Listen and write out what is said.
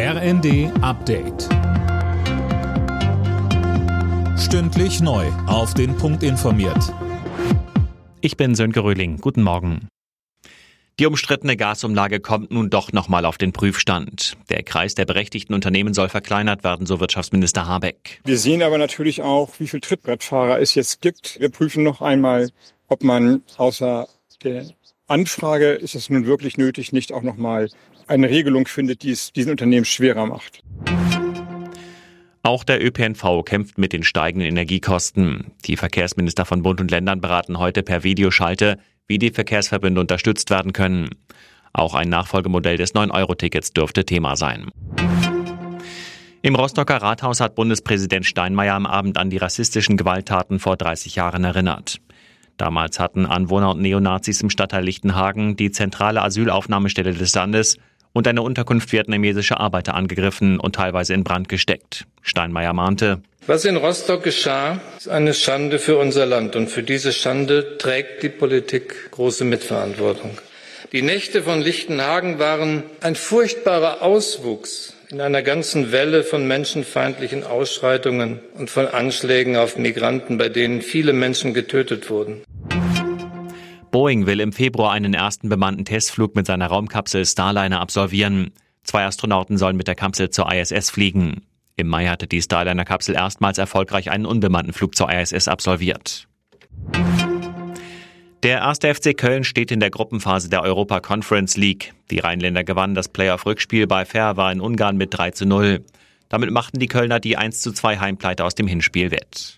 RND Update. Stündlich neu. Auf den Punkt informiert. Ich bin Sönke Röhling. Guten Morgen. Die umstrittene Gasumlage kommt nun doch nochmal auf den Prüfstand. Der Kreis der berechtigten Unternehmen soll verkleinert werden, so Wirtschaftsminister Habeck. Wir sehen aber natürlich auch, wie viele Trittbrettfahrer es jetzt gibt. Wir prüfen noch einmal, ob man außer der Anfrage, ist es nun wirklich nötig, nicht auch nochmal eine Regelung findet, die es diesen Unternehmen schwerer macht. Auch der ÖPNV kämpft mit den steigenden Energiekosten. Die Verkehrsminister von Bund und Ländern beraten heute per Videoschalte, wie die Verkehrsverbünde unterstützt werden können. Auch ein Nachfolgemodell des 9-Euro-Tickets dürfte Thema sein. Im Rostocker Rathaus hat Bundespräsident Steinmeier am Abend an die rassistischen Gewalttaten vor 30 Jahren erinnert. Damals hatten Anwohner und Neonazis im Stadtteil Lichtenhagen die zentrale Asylaufnahmestelle des Landes und eine Unterkunft vietnamesischer Arbeiter angegriffen und teilweise in Brand gesteckt. Steinmeier mahnte, was in Rostock geschah, ist eine Schande für unser Land und für diese Schande trägt die Politik große Mitverantwortung. Die Nächte von Lichtenhagen waren ein furchtbarer Auswuchs in einer ganzen Welle von menschenfeindlichen Ausschreitungen und von Anschlägen auf Migranten, bei denen viele Menschen getötet wurden. Boeing will im Februar einen ersten bemannten Testflug mit seiner Raumkapsel Starliner absolvieren. Zwei Astronauten sollen mit der Kapsel zur ISS fliegen. Im Mai hatte die Starliner-Kapsel erstmals erfolgreich einen unbemannten Flug zur ISS absolviert. Der erste FC Köln steht in der Gruppenphase der Europa Conference League. Die Rheinländer gewannen das Playoff-Rückspiel bei Fair war in Ungarn mit 3 zu 0. Damit machten die Kölner die 1 zu 2 Heimpleite aus dem Hinspiel wett.